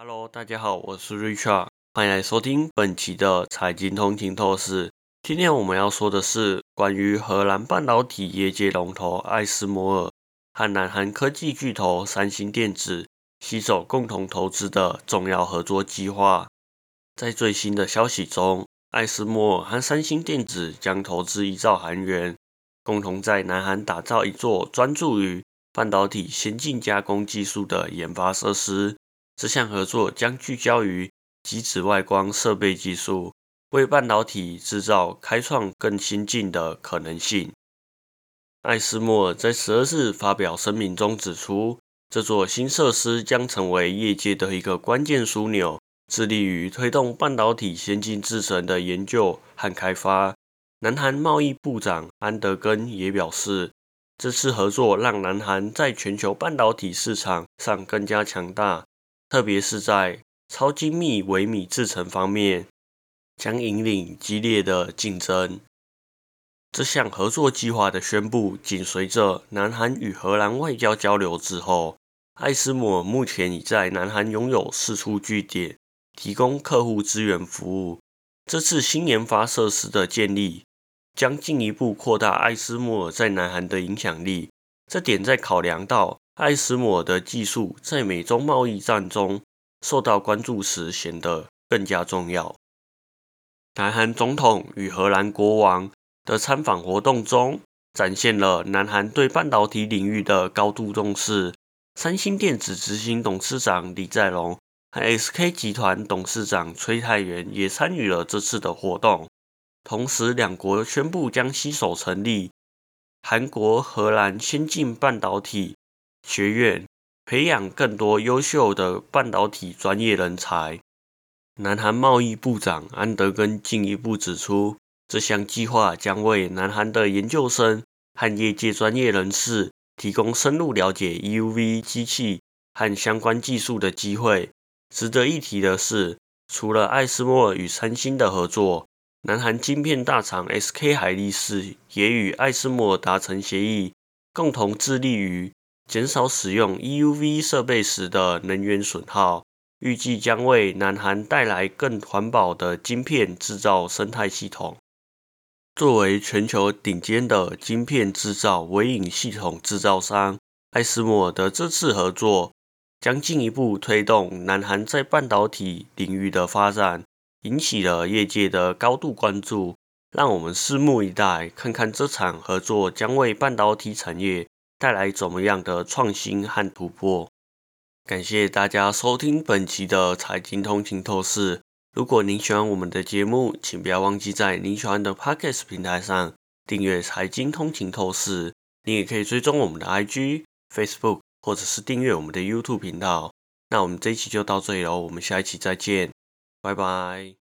Hello，大家好，我是 Richard，欢迎来收听本期的财经通勤透视。今天我们要说的是关于荷兰半导体业界龙头艾斯摩尔和南韩科技巨头三星电子携手共同投资的重要合作计划。在最新的消息中，艾斯摩尔和三星电子将投资一兆韩元，共同在南韩打造一座专注于半导体先进加工技术的研发设施。这项合作将聚焦于极紫外光设备技术，为半导体制造开创更先进的可能性。艾斯莫尔在十二日发表声明中指出，这座新设施将成为业界的一个关键枢纽，致力于推动半导体先进制程的研究和开发。南韩贸易部长安德根也表示，这次合作让南韩在全球半导体市场上更加强大。特别是在超精密微米制程方面，将引领激烈的竞争。这项合作计划的宣布紧随着南韩与荷兰外交交流之后。艾斯摩尔目前已在南韩拥有四处据点，提供客户资源服务。这次新研发设施的建立，将进一步扩大艾斯摩尔在南韩的影响力。这点在考量到。艾斯摩尔的技术在美中贸易战中受到关注时显得更加重要。南韩总统与荷兰国王的参访活动中，展现了南韩对半导体领域的高度重视。三星电子执行董事长李在镕和 SK 集团董事长崔泰元也参与了这次的活动。同时，两国宣布将携手成立韩国荷兰先进半导体。学院培养更多优秀的半导体专业人才。南韩贸易部长安德根进一步指出，这项计划将为南韩的研究生和业界专业人士提供深入了解 EUV 机器和相关技术的机会。值得一提的是，除了艾斯莫尔与三星的合作，南韩晶片大厂 SK 海力士也与艾斯莫尔达成协议，共同致力于。减少使用 EUV 设备时的能源损耗，预计将为南韩带来更环保的晶片制造生态系统。作为全球顶尖的晶片制造微影系统制造商，艾斯摩尔的这次合作将进一步推动南韩在半导体领域的发展，引起了业界的高度关注。让我们拭目以待，看看这场合作将为半导体产业。带来怎么样的创新和突破？感谢大家收听本期的财经通勤透视。如果您喜欢我们的节目，请不要忘记在您喜欢的 Podcast 平台上订阅财经通勤透视。你也可以追踪我们的 IG、Facebook，或者是订阅我们的 YouTube 频道。那我们这一期就到这里喽，我们下一期再见，拜拜。